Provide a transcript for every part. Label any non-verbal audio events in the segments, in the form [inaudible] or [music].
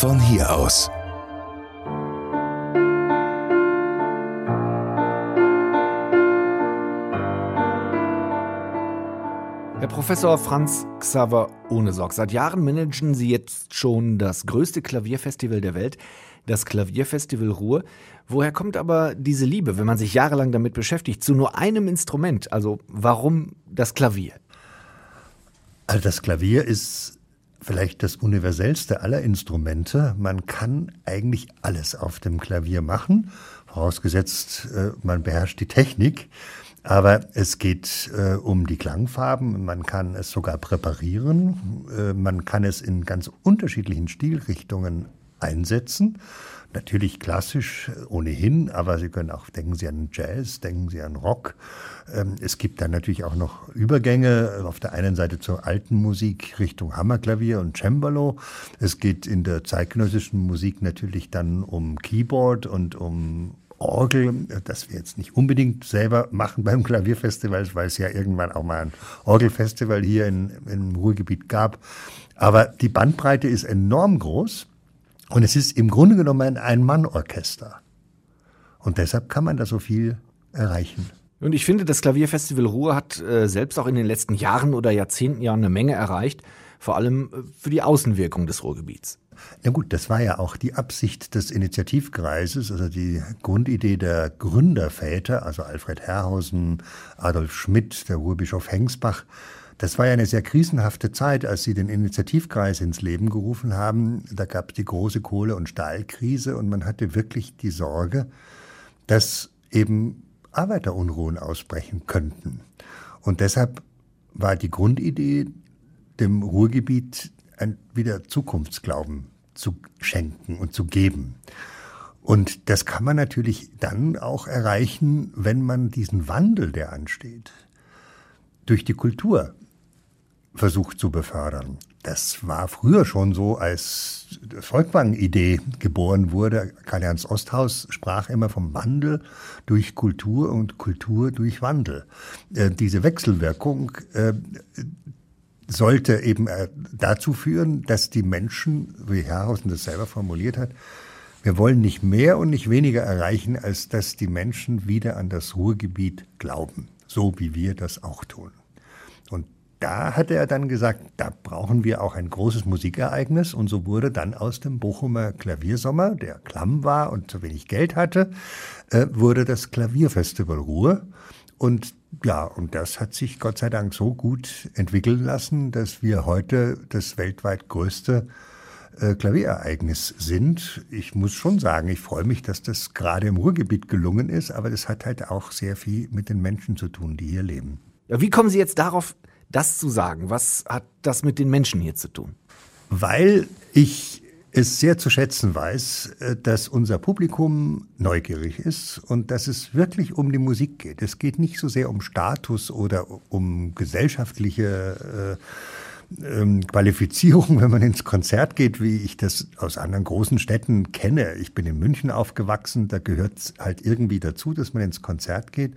von hier aus. Herr Professor Franz Xaver Ohnesorg, seit Jahren managen Sie jetzt schon das größte Klavierfestival der Welt, das Klavierfestival Ruhr. Woher kommt aber diese Liebe, wenn man sich jahrelang damit beschäftigt, zu nur einem Instrument? Also warum das Klavier? Also das Klavier ist vielleicht das universellste aller Instrumente. Man kann eigentlich alles auf dem Klavier machen, vorausgesetzt äh, man beherrscht die Technik. Aber es geht äh, um die Klangfarben. Man kann es sogar präparieren. Äh, man kann es in ganz unterschiedlichen Stilrichtungen einsetzen. Natürlich klassisch äh, ohnehin, aber Sie können auch, denken Sie an Jazz, denken Sie an Rock. Ähm, es gibt dann natürlich auch noch Übergänge auf der einen Seite zur alten Musik Richtung Hammerklavier und Cembalo. Es geht in der zeitgenössischen Musik natürlich dann um Keyboard und um Orgel, das wir jetzt nicht unbedingt selber machen beim [laughs] Klavierfestival, weil es ja irgendwann auch mal ein Orgelfestival hier in, im Ruhrgebiet gab. Aber die Bandbreite ist enorm groß und es ist im Grunde genommen ein Ein-Mann-Orchester. Und deshalb kann man da so viel erreichen. Und ich finde, das Klavierfestival Ruhr hat äh, selbst auch in den letzten Jahren oder Jahrzehnten ja eine Menge erreicht, vor allem äh, für die Außenwirkung des Ruhrgebiets. Na gut, das war ja auch die Absicht des Initiativkreises, also die Grundidee der Gründerväter, also Alfred Herrhausen, Adolf Schmidt, der Ruhrbischof Hengsbach. Das war ja eine sehr krisenhafte Zeit, als sie den Initiativkreis ins Leben gerufen haben. Da gab es die große Kohle- und Stahlkrise und man hatte wirklich die Sorge, dass eben Arbeiterunruhen ausbrechen könnten. Und deshalb war die Grundidee, dem Ruhrgebiet ein, wieder Zukunftsglauben zu schenken und zu geben. Und das kann man natürlich dann auch erreichen, wenn man diesen Wandel, der ansteht, durch die Kultur versucht zu befördern. Das war früher schon so, als die Volkwang-Idee geboren wurde. Karl-Ernst Osthaus sprach immer vom Wandel durch Kultur und Kultur durch Wandel. Äh, diese Wechselwirkung, äh, sollte eben äh, dazu führen, dass die Menschen, wie Herrhausen das selber formuliert hat, wir wollen nicht mehr und nicht weniger erreichen, als dass die Menschen wieder an das Ruhrgebiet glauben, so wie wir das auch tun. Da hatte er dann gesagt, da brauchen wir auch ein großes Musikereignis. Und so wurde dann aus dem Bochumer Klaviersommer, der klamm war und zu wenig Geld hatte, äh, wurde das Klavierfestival Ruhr. Und ja, und das hat sich Gott sei Dank so gut entwickeln lassen, dass wir heute das weltweit größte äh, Klavierereignis sind. Ich muss schon sagen, ich freue mich, dass das gerade im Ruhrgebiet gelungen ist, aber das hat halt auch sehr viel mit den Menschen zu tun, die hier leben. Ja, wie kommen Sie jetzt darauf, das zu sagen? Was hat das mit den Menschen hier zu tun? Weil ich es sehr zu schätzen weiß, äh, dass unser Publikum neugierig ist und dass es wirklich um die Musik geht. Es geht nicht so sehr um Status oder um gesellschaftliche äh, ähm, Qualifizierung, [laughs] wenn man ins Konzert geht, wie ich das aus anderen großen Städten kenne. Ich bin in München aufgewachsen, da gehört halt irgendwie dazu, dass man ins Konzert geht.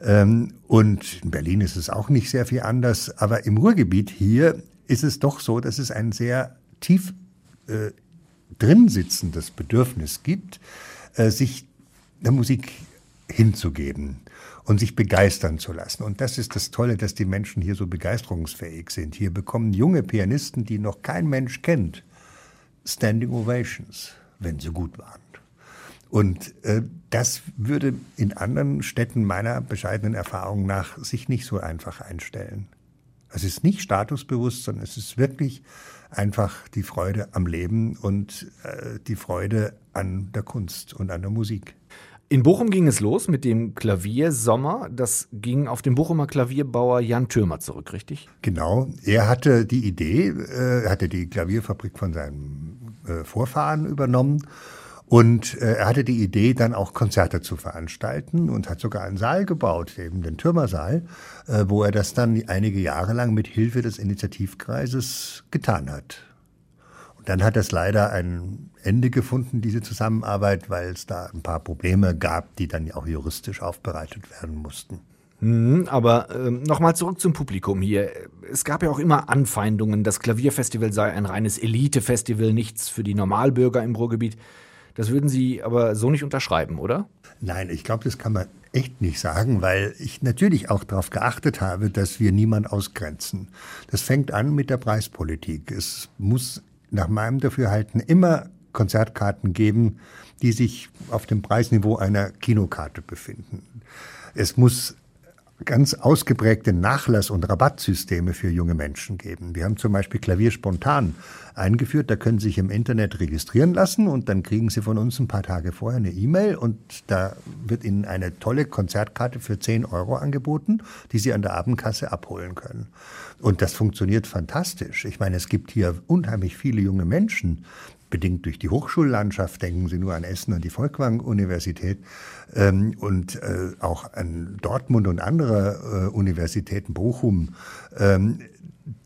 Ähm, und in Berlin ist es auch nicht sehr viel anders, aber im Ruhrgebiet hier ist es doch so, dass es ein sehr tief äh, drin sitzendes Bedürfnis gibt, äh, sich der Musik hinzugeben und sich begeistern zu lassen. Und das ist das Tolle, dass die Menschen hier so begeisterungsfähig sind. Hier bekommen junge Pianisten, die noch kein Mensch kennt, Standing Ovations, wenn sie gut waren. Und äh, das würde in anderen Städten meiner bescheidenen Erfahrung nach sich nicht so einfach einstellen. Es ist nicht statusbewusst, sondern es ist wirklich einfach die Freude am Leben und äh, die Freude an der Kunst und an der Musik. In Bochum ging es los mit dem Klaviersommer. Das ging auf den Bochumer Klavierbauer Jan Thürmer zurück, richtig? Genau. Er hatte die Idee, äh, hatte die Klavierfabrik von seinem äh, Vorfahren übernommen und äh, er hatte die Idee, dann auch Konzerte zu veranstalten und hat sogar einen Saal gebaut, eben den Türmersaal, äh, wo er das dann einige Jahre lang mit Hilfe des Initiativkreises getan hat. Und dann hat es leider ein Ende gefunden, diese Zusammenarbeit, weil es da ein paar Probleme gab, die dann auch juristisch aufbereitet werden mussten. Hm, aber ähm, nochmal zurück zum Publikum hier. Es gab ja auch immer Anfeindungen, das Klavierfestival sei ein reines Elite-Festival, nichts für die Normalbürger im Ruhrgebiet. Das würden Sie aber so nicht unterschreiben, oder? Nein, ich glaube, das kann man echt nicht sagen, weil ich natürlich auch darauf geachtet habe, dass wir niemand ausgrenzen. Das fängt an mit der Preispolitik. Es muss nach meinem Dafürhalten immer Konzertkarten geben, die sich auf dem Preisniveau einer Kinokarte befinden. Es muss ganz ausgeprägte Nachlass- und Rabattsysteme für junge Menschen geben. Wir haben zum Beispiel Klavier spontan eingeführt. Da können Sie sich im Internet registrieren lassen und dann kriegen Sie von uns ein paar Tage vorher eine E-Mail und da wird Ihnen eine tolle Konzertkarte für 10 Euro angeboten, die Sie an der Abendkasse abholen können. Und das funktioniert fantastisch. Ich meine, es gibt hier unheimlich viele junge Menschen, bedingt durch die Hochschullandschaft, denken Sie nur an Essen und die Volkwang-Universität ähm, und äh, auch an Dortmund und andere äh, Universitäten, Bochum. Ähm,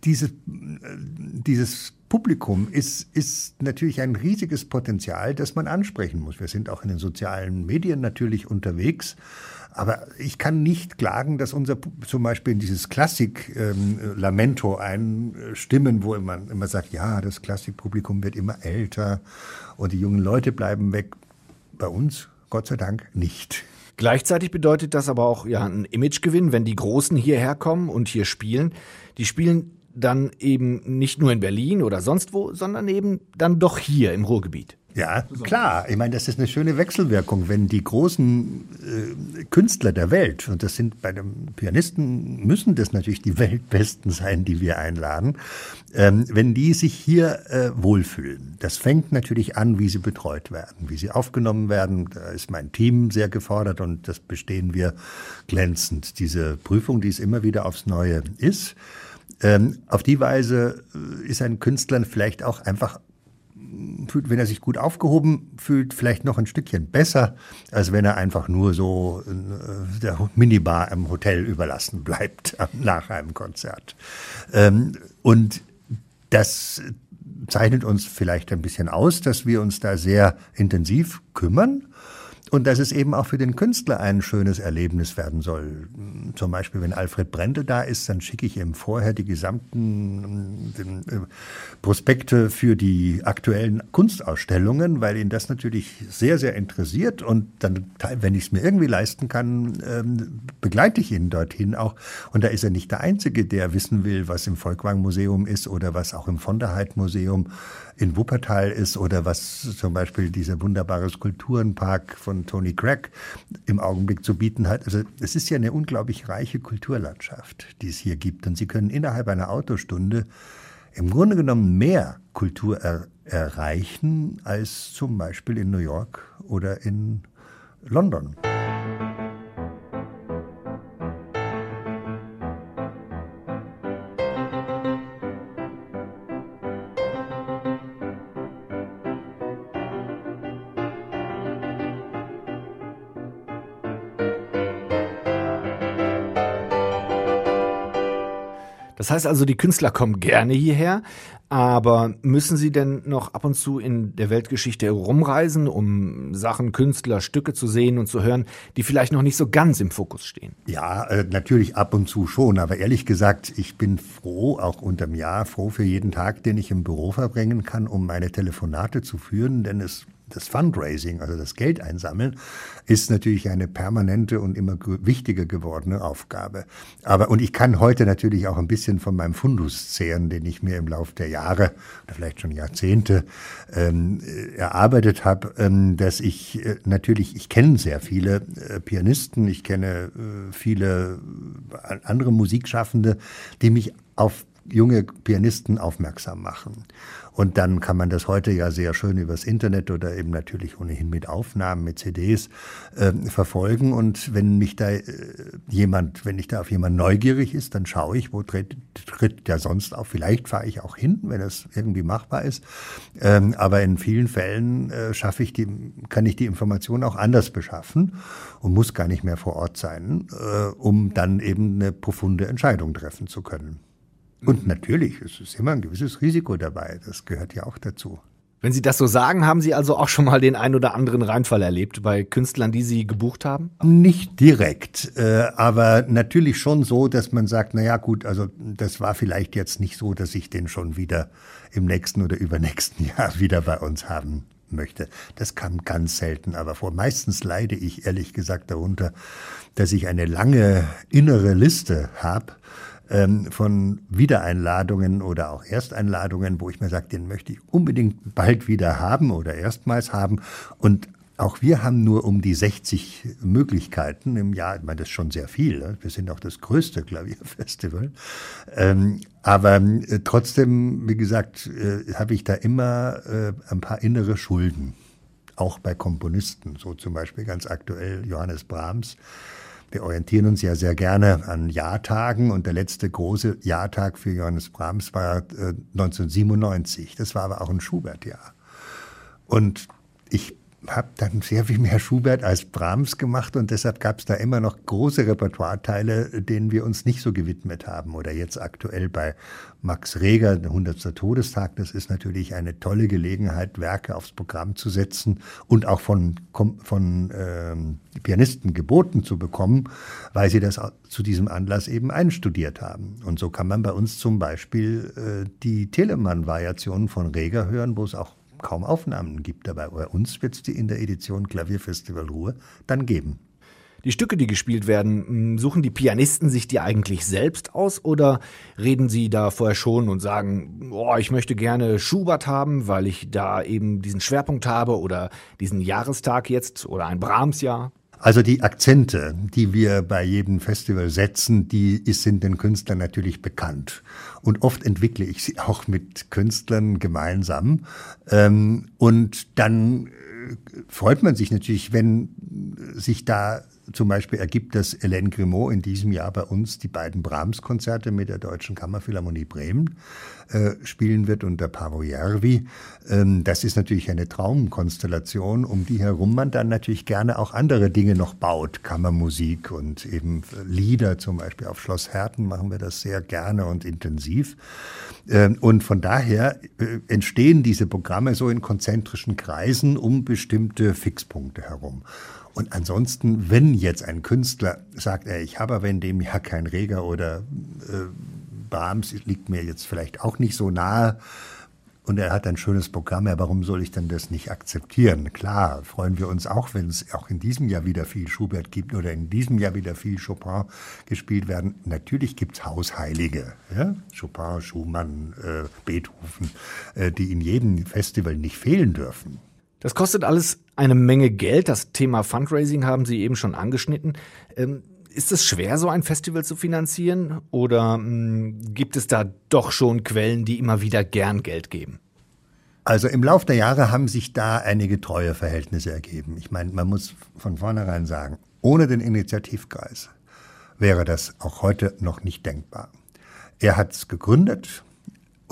dieses, äh, dieses Publikum ist, ist natürlich ein riesiges Potenzial, das man ansprechen muss. Wir sind auch in den sozialen Medien natürlich unterwegs. Aber ich kann nicht klagen, dass unser zum Beispiel in dieses Klassik-Lamento ähm, einstimmen, wo man immer sagt, ja, das Klassikpublikum wird immer älter und die jungen Leute bleiben weg. Bei uns, Gott sei Dank, nicht. Gleichzeitig bedeutet das aber auch ja einen Imagegewinn, wenn die Großen hierher kommen und hier spielen. Die spielen dann eben nicht nur in Berlin oder sonst wo, sondern eben dann doch hier im Ruhrgebiet. Ja, klar. Ich meine, das ist eine schöne Wechselwirkung, wenn die großen äh, Künstler der Welt, und das sind bei dem Pianisten, müssen das natürlich die [laughs] Weltbesten sein, die wir einladen, ähm, wenn die sich hier äh, wohlfühlen. Das fängt natürlich an, wie sie betreut werden, wie sie aufgenommen werden. Da ist mein Team sehr gefordert und das bestehen wir glänzend. Diese Prüfung, die es immer wieder aufs Neue ist. Ähm, auf die Weise äh, ist ein Künstler vielleicht auch einfach fühlt, wenn er sich gut aufgehoben fühlt, vielleicht noch ein Stückchen besser, als wenn er einfach nur so äh, der Minibar im Hotel überlassen bleibt [laughs] nach einem Konzert. Ähm, und das zeichnet uns vielleicht ein bisschen aus, dass wir uns da sehr intensiv kümmern und dass es eben auch für den Künstler ein schönes Erlebnis werden soll. Zum Beispiel, wenn Alfred Brente da ist, dann schicke ich ihm vorher die gesamten äh, Prospekte für die aktuellen Kunstausstellungen, weil ihn das natürlich sehr, sehr interessiert. Und dann, wenn ich es mir irgendwie leisten kann, ähm, begleite ich ihn dorthin auch. Und da ist er nicht der Einzige, der wissen will, was im Volkwang Museum ist oder was auch im von der Heid Museum in Wuppertal ist oder was zum Beispiel dieser wunderbare Skulpturenpark von Tony Craig im Augenblick zu bieten hat. Also es ist ja eine unglaublich reiche Kulturlandschaft, die es hier gibt. Und Sie können innerhalb einer Autostunde im Grunde genommen mehr Kultur er erreichen als zum Beispiel in New York oder in London. Das heißt also, die Künstler kommen gerne hierher, aber müssen sie denn noch ab und zu in der Weltgeschichte rumreisen, um Sachen, Künstler, Stücke zu sehen und zu hören, die vielleicht noch nicht so ganz im Fokus stehen? Ja, äh, natürlich ab und zu schon, aber ehrlich gesagt, ich bin froh, auch unterm Jahr, froh für jeden Tag, den ich im Büro verbringen kann, um meine Telefonate zu führen, denn es das Fundraising, also das Geld einsammeln, ist natürlich eine permanente und immer wichtiger gewordene Aufgabe. Aber, und ich kann heute natürlich auch ein bisschen von meinem Fundus zehren, den ich mir im Laufe der Jahre oder vielleicht schon Jahrzehnte ähm, erarbeitet habe, ähm, dass ich äh, natürlich, ich kenne sehr viele äh, Pianisten, ich kenne äh, viele äh, andere Musikschaffende, die mich auf junge Pianisten aufmerksam machen. Und dann kann man das heute ja sehr schön übers Internet oder eben natürlich ohnehin mit Aufnahmen, mit CDs äh, verfolgen. Und wenn mich da äh, jemand, wenn ich da auf jemand neugierig ist, dann schaue ich, wo tritt, tritt der sonst auf. Vielleicht fahre ich auch hin, wenn es irgendwie machbar ist. Ähm, aber in vielen Fällen äh, schaffe ich die, kann ich die Information auch anders beschaffen und muss gar nicht mehr vor Ort sein, äh, um dann eben eine profunde Entscheidung treffen zu können. Und natürlich, es ist immer ein gewisses Risiko dabei. Das gehört ja auch dazu. Wenn Sie das so sagen, haben Sie also auch schon mal den ein oder anderen Reinfall erlebt bei Künstlern, die Sie gebucht haben? Nicht direkt, äh, aber natürlich schon so, dass man sagt, na ja, gut, also das war vielleicht jetzt nicht so, dass ich den schon wieder im nächsten oder übernächsten [laughs] Jahr wieder bei uns haben möchte. Das kam ganz selten aber vor. Meistens leide ich ehrlich gesagt darunter, dass ich eine lange innere Liste habe ähm, von Wiedereinladungen oder auch Ersteinladungen, wo ich mir sage, den möchte ich unbedingt bald wieder haben oder erstmals haben. Und auch wir haben nur um die 60 Möglichkeiten im Jahr. Ich meine, das ist schon sehr viel. Ne? Wir sind auch das größte Klavierfestival. Ähm, aber äh, trotzdem, wie gesagt, äh, habe ich da immer äh, ein paar innere Schulden. Auch bei Komponisten. So zum Beispiel ganz aktuell Johannes Brahms wir orientieren uns ja sehr gerne an Jahrtagen und der letzte große Jahrtag für Johannes Brahms war äh, 1997. Das war aber auch ein Schubert-Jahr. Und ich habe dann sehr viel mehr Schubert als Brahms gemacht und deshalb gab es da immer noch große Repertoireteile, denen wir uns nicht so gewidmet haben. Oder jetzt aktuell bei Max Reger, der 100. Todestag, das ist natürlich eine tolle Gelegenheit, Werke aufs Programm zu setzen und auch von, von ähm, Pianisten geboten zu bekommen, weil sie das zu diesem Anlass eben einstudiert haben. Und so kann man bei uns zum Beispiel äh, die Telemann-Variationen von Reger hören, wo es auch kaum Aufnahmen gibt. Aber bei uns wird es die in der Edition Klavierfestival Ruhr dann geben. Die Stücke, die gespielt werden, suchen die Pianisten sich die eigentlich selbst aus oder reden sie da vorher schon und sagen, oh, ich möchte gerne Schubert haben, weil ich da eben diesen Schwerpunkt habe oder diesen Jahrestag jetzt oder ein Brahms-Jahr? Also die Akzente, die wir bei jedem Festival setzen, die sind den Künstlern natürlich bekannt. Und oft entwickle ich sie [laughs] auch mit Künstlern gemeinsam. Ähm, und dann äh, freut man sich natürlich, wenn sich da zum Beispiel ergibt, dass Hélène Grimaud in diesem Jahr bei uns die beiden Brahms-Konzerte mit der Deutschen Kammerphilharmonie Bremen äh, spielen wird unter Paavo Järvi. Ähm, das ist natürlich eine Traumkonstellation, um die herum man dann natürlich gerne auch andere Dinge noch baut. Kammermusik und eben Lieder, zum Beispiel auf Schloss Herten machen wir das sehr gerne und intensiv. Ähm, und von daher äh, entstehen diese Programme so in konzentrischen Kreisen um bestimmte Fixpunkte herum. Und ansonsten, wenn jetzt ein Künstler sagt, ey, ich habe aber in dem Jahr kein Reger oder äh, Brahms liegt mir jetzt vielleicht auch nicht so nahe und er hat ein schönes Programm, ja, warum soll ich denn das nicht akzeptieren? Klar, freuen wir uns auch, wenn es auch in diesem Jahr wieder viel Schubert gibt oder in diesem Jahr wieder viel Chopin gespielt werden. Natürlich gibt's Hausheilige, ja? Chopin, Schumann, äh, Beethoven, äh, die in jedem Festival nicht fehlen dürfen. Das kostet alles eine Menge Geld. Das Thema Fundraising haben Sie eben schon angeschnitten. Ähm, ist es schwer, so ein Festival zu finanzieren? Oder hm, gibt es da doch schon Quellen, die immer wieder gern Geld geben? Also im Lauf der Jahre haben sich da einige treue Verhältnisse ergeben. Ich meine, man muss von vornherein sagen, ohne den Initiativkreis wäre das auch heute noch nicht denkbar. Er hat es gegründet,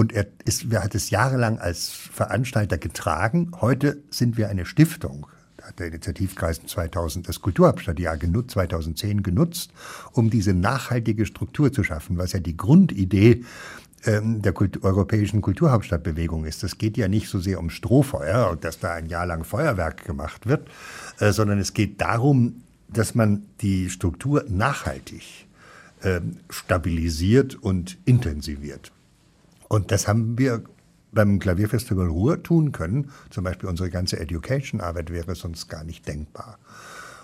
und er, ist, er hat es jahrelang als Veranstalter getragen. Heute sind wir eine Stiftung. Hat der Initiativkreis 2000 das Kulturhauptstadtjahr genutzt, 2010 genutzt, um diese nachhaltige Struktur zu schaffen, was ja die Grundidee ähm, der Kult europäischen Kulturhauptstadtbewegung ist. Es geht ja nicht so sehr um Strohfeuer dass da ein Jahr lang Feuerwerk gemacht wird, äh, sondern es geht darum, dass man die Struktur nachhaltig äh, stabilisiert und intensiviert. Und das haben wir beim Klavierfestival Ruhr tun können. Zum Beispiel unsere ganze Education-Arbeit wäre sonst gar nicht denkbar.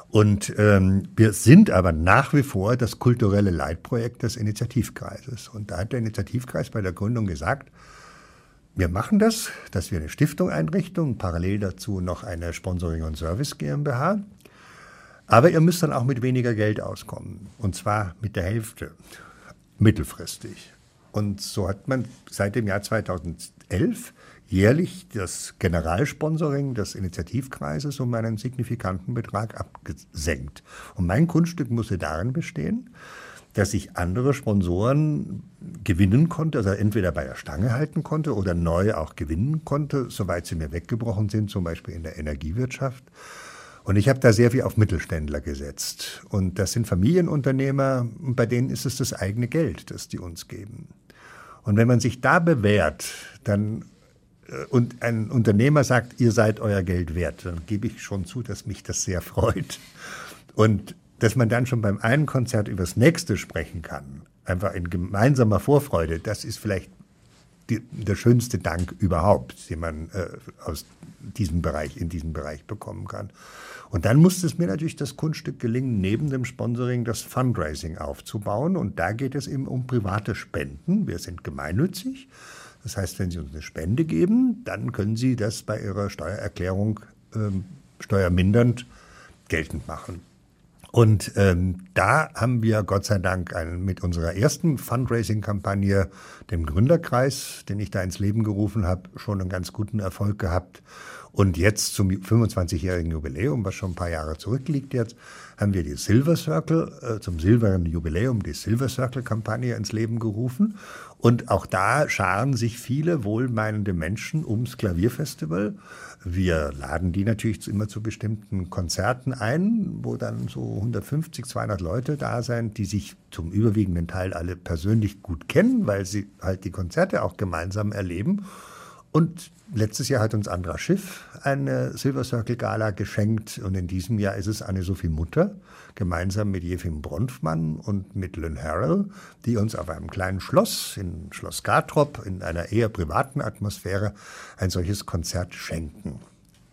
Und ähm, wir sind aber nach wie vor das kulturelle Leitprojekt des Initiativkreises. Und da hat der Initiativkreis bei der Gründung gesagt, wir machen das, dass wir eine Stiftung einrichten, parallel dazu noch eine Sponsoring- und Service GmbH. Aber ihr müsst dann auch mit weniger Geld auskommen. Und zwar mit der Hälfte, mittelfristig. Und so hat man seit dem Jahr 2011 jährlich das Generalsponsoring des Initiativkreises um einen signifikanten Betrag abgesenkt. Und mein Kunststück musste darin bestehen, dass ich andere Sponsoren gewinnen konnte, also entweder bei der Stange halten konnte oder neu auch gewinnen konnte, soweit sie mir weggebrochen sind, zum Beispiel in der Energiewirtschaft. Und ich habe da sehr viel auf Mittelständler gesetzt. Und das sind Familienunternehmer, bei denen ist es das eigene Geld, das die uns geben. Und wenn man sich da bewährt, dann äh, und ein Unternehmer sagt, ihr seid euer Geld wert, dann gebe ich schon zu, dass mich das sehr freut. Und dass man dann schon beim einen Konzert übers nächste sprechen kann, einfach in gemeinsamer Vorfreude, das ist vielleicht die, der schönste Dank überhaupt, den man äh, aus diesem Bereich, in diesem Bereich bekommen kann. Und dann musste es mir natürlich das Kunststück gelingen, neben dem Sponsoring das Fundraising aufzubauen. Und da geht es eben um private Spenden. Wir sind gemeinnützig. Das heißt, wenn Sie uns eine Spende geben, dann können Sie das bei Ihrer Steuererklärung ähm, steuermindernd geltend machen. Und ähm, da haben wir Gott sei Dank einen, mit unserer ersten Fundraising-Kampagne, dem Gründerkreis, den ich da ins Leben gerufen habe, schon einen ganz guten Erfolg gehabt. Und jetzt zum 25-jährigen Jubiläum, was schon ein paar Jahre zurückliegt jetzt, haben wir die Silver Circle, äh, zum silbernen Jubiläum die Silver Circle-Kampagne ins Leben gerufen. Und auch da scharen sich viele wohlmeinende Menschen ums Klavierfestival. Wir laden die natürlich immer zu bestimmten Konzerten ein, wo dann so 150, 200 Leute da sind, die sich zum überwiegenden Teil alle persönlich gut kennen, weil sie halt die Konzerte auch gemeinsam erleben. Und letztes Jahr hat uns Andra Schiff eine Silver Circle Gala geschenkt und in diesem Jahr ist es Anne-Sophie Mutter gemeinsam mit Jefim Bronfmann und mit Lynn Harrell, die uns auf einem kleinen Schloss in Schloss Gartrop in einer eher privaten Atmosphäre ein solches Konzert schenken.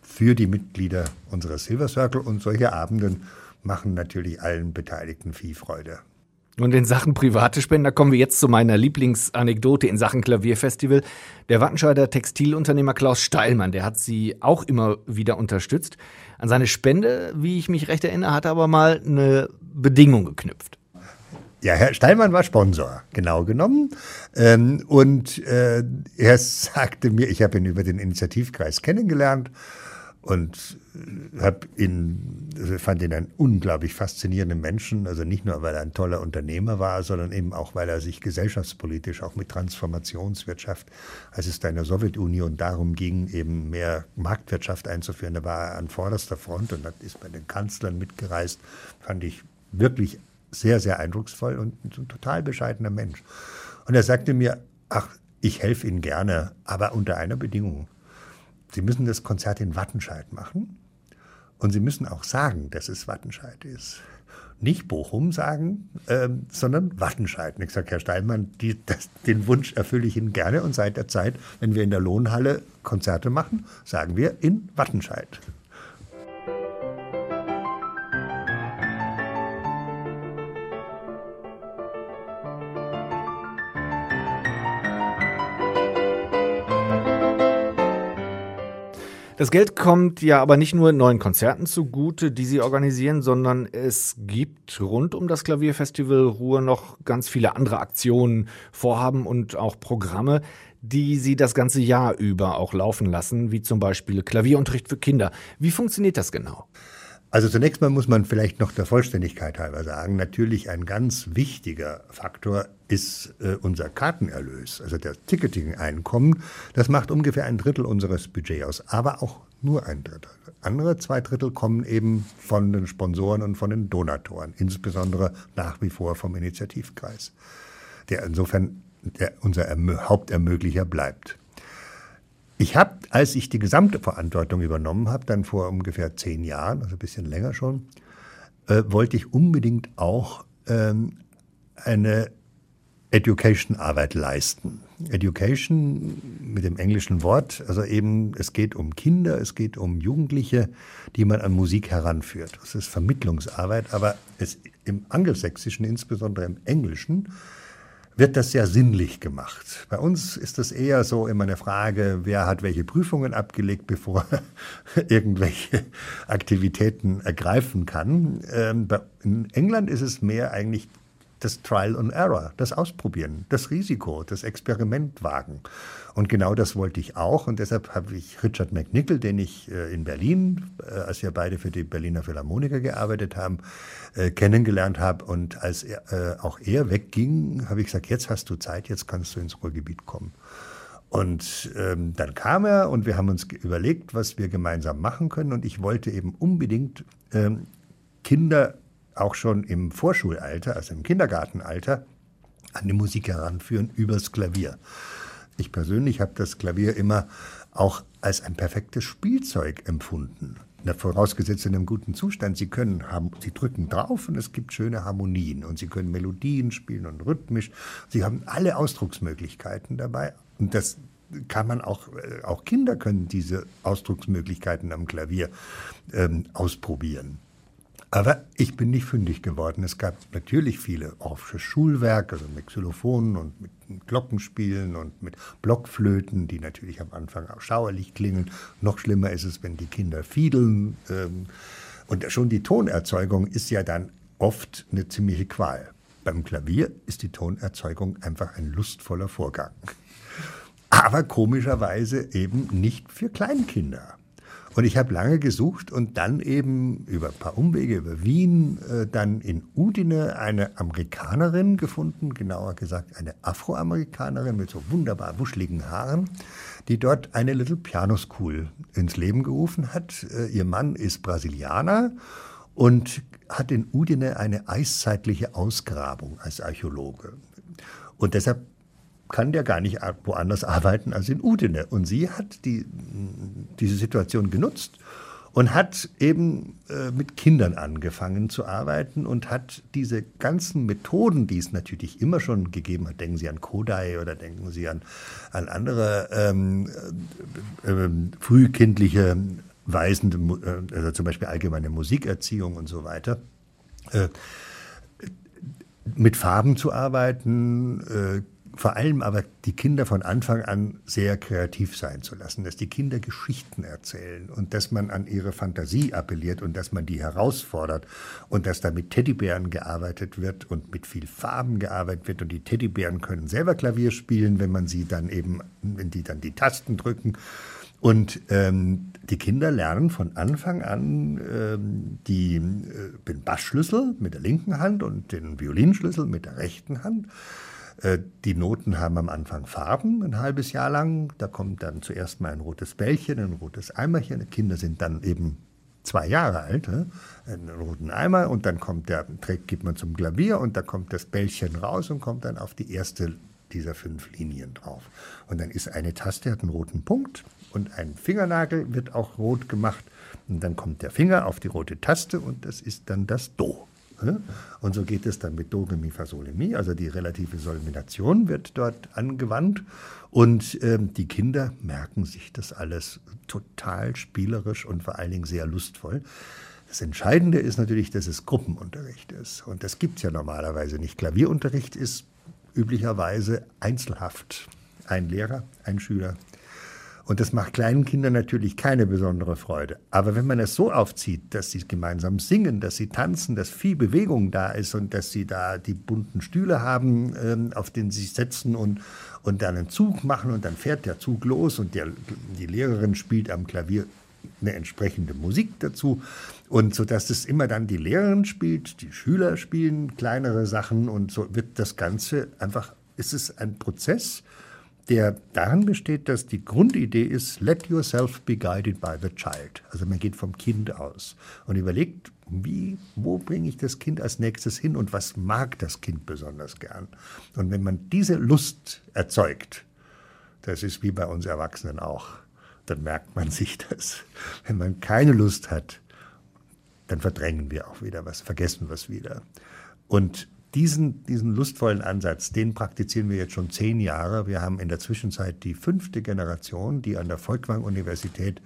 Für die Mitglieder unserer Silver Circle und solche Abenden machen natürlich allen Beteiligten viel Freude. Und in Sachen private Spenden, da kommen wir jetzt zu meiner Lieblingsanekdote in Sachen Klavierfestival. Der Wattenscheider Textilunternehmer Klaus Steilmann, der hat sie auch immer wieder unterstützt. An seine Spende, wie ich mich recht erinnere, hat er aber mal eine Bedingung geknüpft. Ja, Herr Steilmann war Sponsor, genau genommen. Ähm, und äh, er [laughs] sagte mir, ich habe ihn über den Initiativkreis kennengelernt und hab ihn, fand ihn einen unglaublich faszinierenden Menschen. Also nicht nur, weil er ein toller Unternehmer war, sondern eben auch, weil er sich gesellschaftspolitisch auch mit Transformationswirtschaft, als es da in der Sowjetunion darum ging, eben mehr Marktwirtschaft einzuführen, da war er an vorderster Front und hat, ist bei den Kanzlern mitgereist. Fand ich wirklich sehr, sehr eindrucksvoll und ein total bescheidener Mensch. Und er sagte mir, ach, ich helfe Ihnen gerne, aber unter einer Bedingung. Sie müssen das Konzert in Wattenscheid machen und Sie müssen auch sagen, dass es Wattenscheid ist. Nicht Bochum sagen, ähm, sondern Wattenscheid. Und ich sage, Herr Steinmann, die, das, den Wunsch erfülle ich Ihnen gerne. Und seit der Zeit, wenn wir in der Lohnhalle Konzerte machen, sagen wir in Wattenscheid. Das Geld kommt ja aber nicht nur neuen Konzerten zugute, die Sie organisieren, sondern es gibt rund um das Klavierfestival Ruhr noch ganz viele andere Aktionen, Vorhaben und auch Programme, die Sie das ganze Jahr über auch laufen lassen, wie zum Beispiel Klavierunterricht für Kinder. Wie funktioniert das genau? Also zunächst mal muss man vielleicht noch der Vollständigkeit halber sagen, natürlich ein ganz wichtiger Faktor ist äh, unser Kartenerlös, also das Ticketing-Einkommen. Das macht ungefähr ein Drittel unseres Budgets aus, aber auch nur ein Drittel. Andere zwei Drittel kommen eben von den Sponsoren und von den Donatoren, insbesondere nach wie vor vom Initiativkreis, der insofern der unser Hauptermöglicher bleibt. Ich habe, als ich die gesamte Verantwortung übernommen habe, dann vor ungefähr zehn Jahren, also ein bisschen länger schon, äh, wollte ich unbedingt auch ähm, eine Education-Arbeit leisten. Education mit dem englischen Wort, also eben es geht um Kinder, es geht um Jugendliche, die man an Musik heranführt. Das ist Vermittlungsarbeit, aber es im Angelsächsischen, insbesondere im Englischen, wird das sehr sinnlich gemacht. Bei uns ist das eher so immer eine Frage, wer hat welche Prüfungen abgelegt, [laughs] bevor irgendwelche Aktivitäten ergreifen kann. Ähm, in England ist es mehr eigentlich das Trial and Error, das Ausprobieren, das Risiko, das Experiment wagen. Und genau das wollte ich auch. Und deshalb habe ich Richard McNichol, den ich äh, in Berlin, äh, als wir beide für die Berliner Philharmoniker gearbeitet haben, äh, kennengelernt habe. Und als er, auch er wegging, habe ich gesagt, jetzt hast du Zeit, jetzt kannst du ins Ruhrgebiet kommen. Und ähm, dann kam er und wir haben uns überlegt, was wir gemeinsam machen können. Und ich wollte eben unbedingt ähm, Kinder auch schon im Vorschulalter, also im Kindergartenalter, an die Musik heranführen übers Klavier. Ich persönlich habe das Klavier immer auch als ein perfektes Spielzeug empfunden. Vorausgesetzt in einem guten Zustand. Sie können, Sie drücken drauf und es gibt schöne Harmonien und Sie können Melodien spielen und rhythmisch. Sie haben alle Ausdrucksmöglichkeiten dabei und das kann man auch, äh, auch Kinder können diese Ausdrucksmöglichkeiten am Klavier ähm, ausprobieren. Aber ich bin nicht fündig geworden. Es gab natürlich viele Orffsche Schulwerke, also mit Xylophonen und mit Glockenspielen und mit Blockflöten, die natürlich am Anfang auch schauerlich klingen. Noch schlimmer ist es, wenn die Kinder fiedeln. Ähm, und schon die Tonerzeugung ist ja dann oft eine ziemliche Qual. Beim Klavier ist die Tonerzeugung einfach ein lustvoller Vorgang. Aber komischerweise eben nicht für Kleinkinder. Und ich habe lange gesucht und dann eben über ein paar Umwege über Wien äh, dann in Udine eine Amerikanerin gefunden, genauer gesagt eine Afroamerikanerin mit so wunderbar wuscheligen Haaren, die dort eine Little Piano School ins Leben gerufen hat. Äh, ihr Mann ist Brasilianer und hat in Udine eine eiszeitliche Ausgrabung als Archäologe. Und deshalb kann der gar nicht woanders arbeiten als in Udine. Und sie hat die, diese Situation genutzt und hat eben äh, mit Kindern angefangen zu arbeiten und hat diese ganzen Methoden, die es natürlich immer schon gegeben hat, denken Sie an Kodai oder denken Sie an, an andere ähm, äh, äh, frühkindliche weisende, äh, also zum Beispiel allgemeine Musikerziehung und so weiter, äh, mit Farben zu arbeiten, vor allem aber die Kinder von Anfang an sehr kreativ sein zu lassen, dass die Kinder Geschichten erzählen und dass man an ihre Fantasie appelliert und dass man die herausfordert und dass da mit Teddybären gearbeitet wird und mit viel Farben gearbeitet wird und die Teddybären können selber Klavier spielen, wenn man sie dann eben, wenn die dann die Tasten drücken und ähm, die Kinder lernen von Anfang an ähm, die, äh, den Bassschlüssel mit der linken Hand und den Violinschlüssel mit der rechten Hand. Äh, die Noten haben am Anfang Farben, ein halbes Jahr lang. Da kommt dann zuerst mal ein rotes Bällchen, ein rotes Eimerchen. Die Kinder sind dann eben zwei Jahre alt, einen roten Eimer und dann kommt der, trägt, gibt man zum Klavier und da kommt das Bällchen raus und kommt dann auf die erste dieser fünf Linien drauf. Und dann ist eine Taste, hat einen roten Punkt und ein Fingernagel wird auch rot gemacht und dann kommt der Finger auf die rote Taste und das ist dann das Do. Und so geht es dann mit Do, Re, Mi, Fa, Sol, Mi. Also die relative Solmination wird dort angewandt. Und ähm, die Kinder merken sich das alles total spielerisch und vor allen Dingen sehr lustvoll. Das Entscheidende ist natürlich, dass es Gruppenunterricht ist. Und das gibt es ja normalerweise nicht. Klavierunterricht ist üblicherweise einzelhaft. Ein Lehrer, ein Schüler, und das macht kleinen Kindern natürlich keine besondere Freude. Aber wenn man es so aufzieht, dass sie gemeinsam singen, dass sie tanzen, dass viel Bewegung da ist und dass sie da die bunten Stühle haben, ähm, auf denen sie sich setzen und, und dann einen Zug machen und dann fährt der Zug los und der, die Lehrerin spielt am Klavier eine entsprechende Musik dazu. Und so dass es immer dann die Lehrerin spielt, die Schüler spielen kleinere Sachen und so wird das Ganze einfach, ist es ein Prozess, der darin besteht, dass die Grundidee ist, let yourself be guided by the child. Also man geht vom Kind aus und überlegt, wie, wo bringe ich das Kind als nächstes hin und was mag das Kind besonders gern. Und wenn man diese Lust erzeugt, das ist wie bei uns Erwachsenen auch, dann merkt man sich das. Wenn man keine Lust hat, dann verdrängen wir auch wieder was, vergessen was wieder. Und diesen, diesen lustvollen Ansatz, den praktizieren wir jetzt schon zehn Jahre. Wir haben in der Zwischenzeit die fünfte Generation, die an der Volkwang-Universität,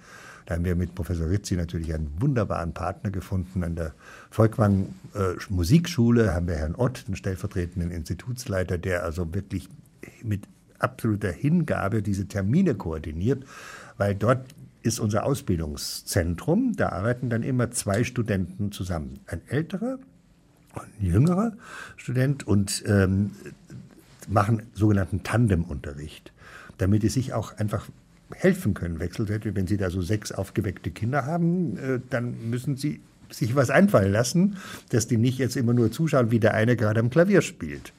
da haben wir mit Professor Rizzi natürlich einen wunderbaren Partner gefunden. An der Volkwang äh, haben wir Herrn Ott, den stellvertretenden Institutsleiter, der also wirklich mit absoluter Hingabe diese Termine koordiniert, weil dort ist unser Ausbildungszentrum. Da arbeiten dann immer zwei Studenten zusammen. Ein älterer ein jüngerer Student und ähm, machen sogenannten Tandemunterricht, damit die sich auch einfach helfen können wechselseitig. Wenn Sie da so sechs aufgeweckte Kinder haben, äh, dann müssen Sie sich was einfallen lassen, dass die nicht jetzt immer nur zuschauen, wie der eine gerade am Klavier spielt.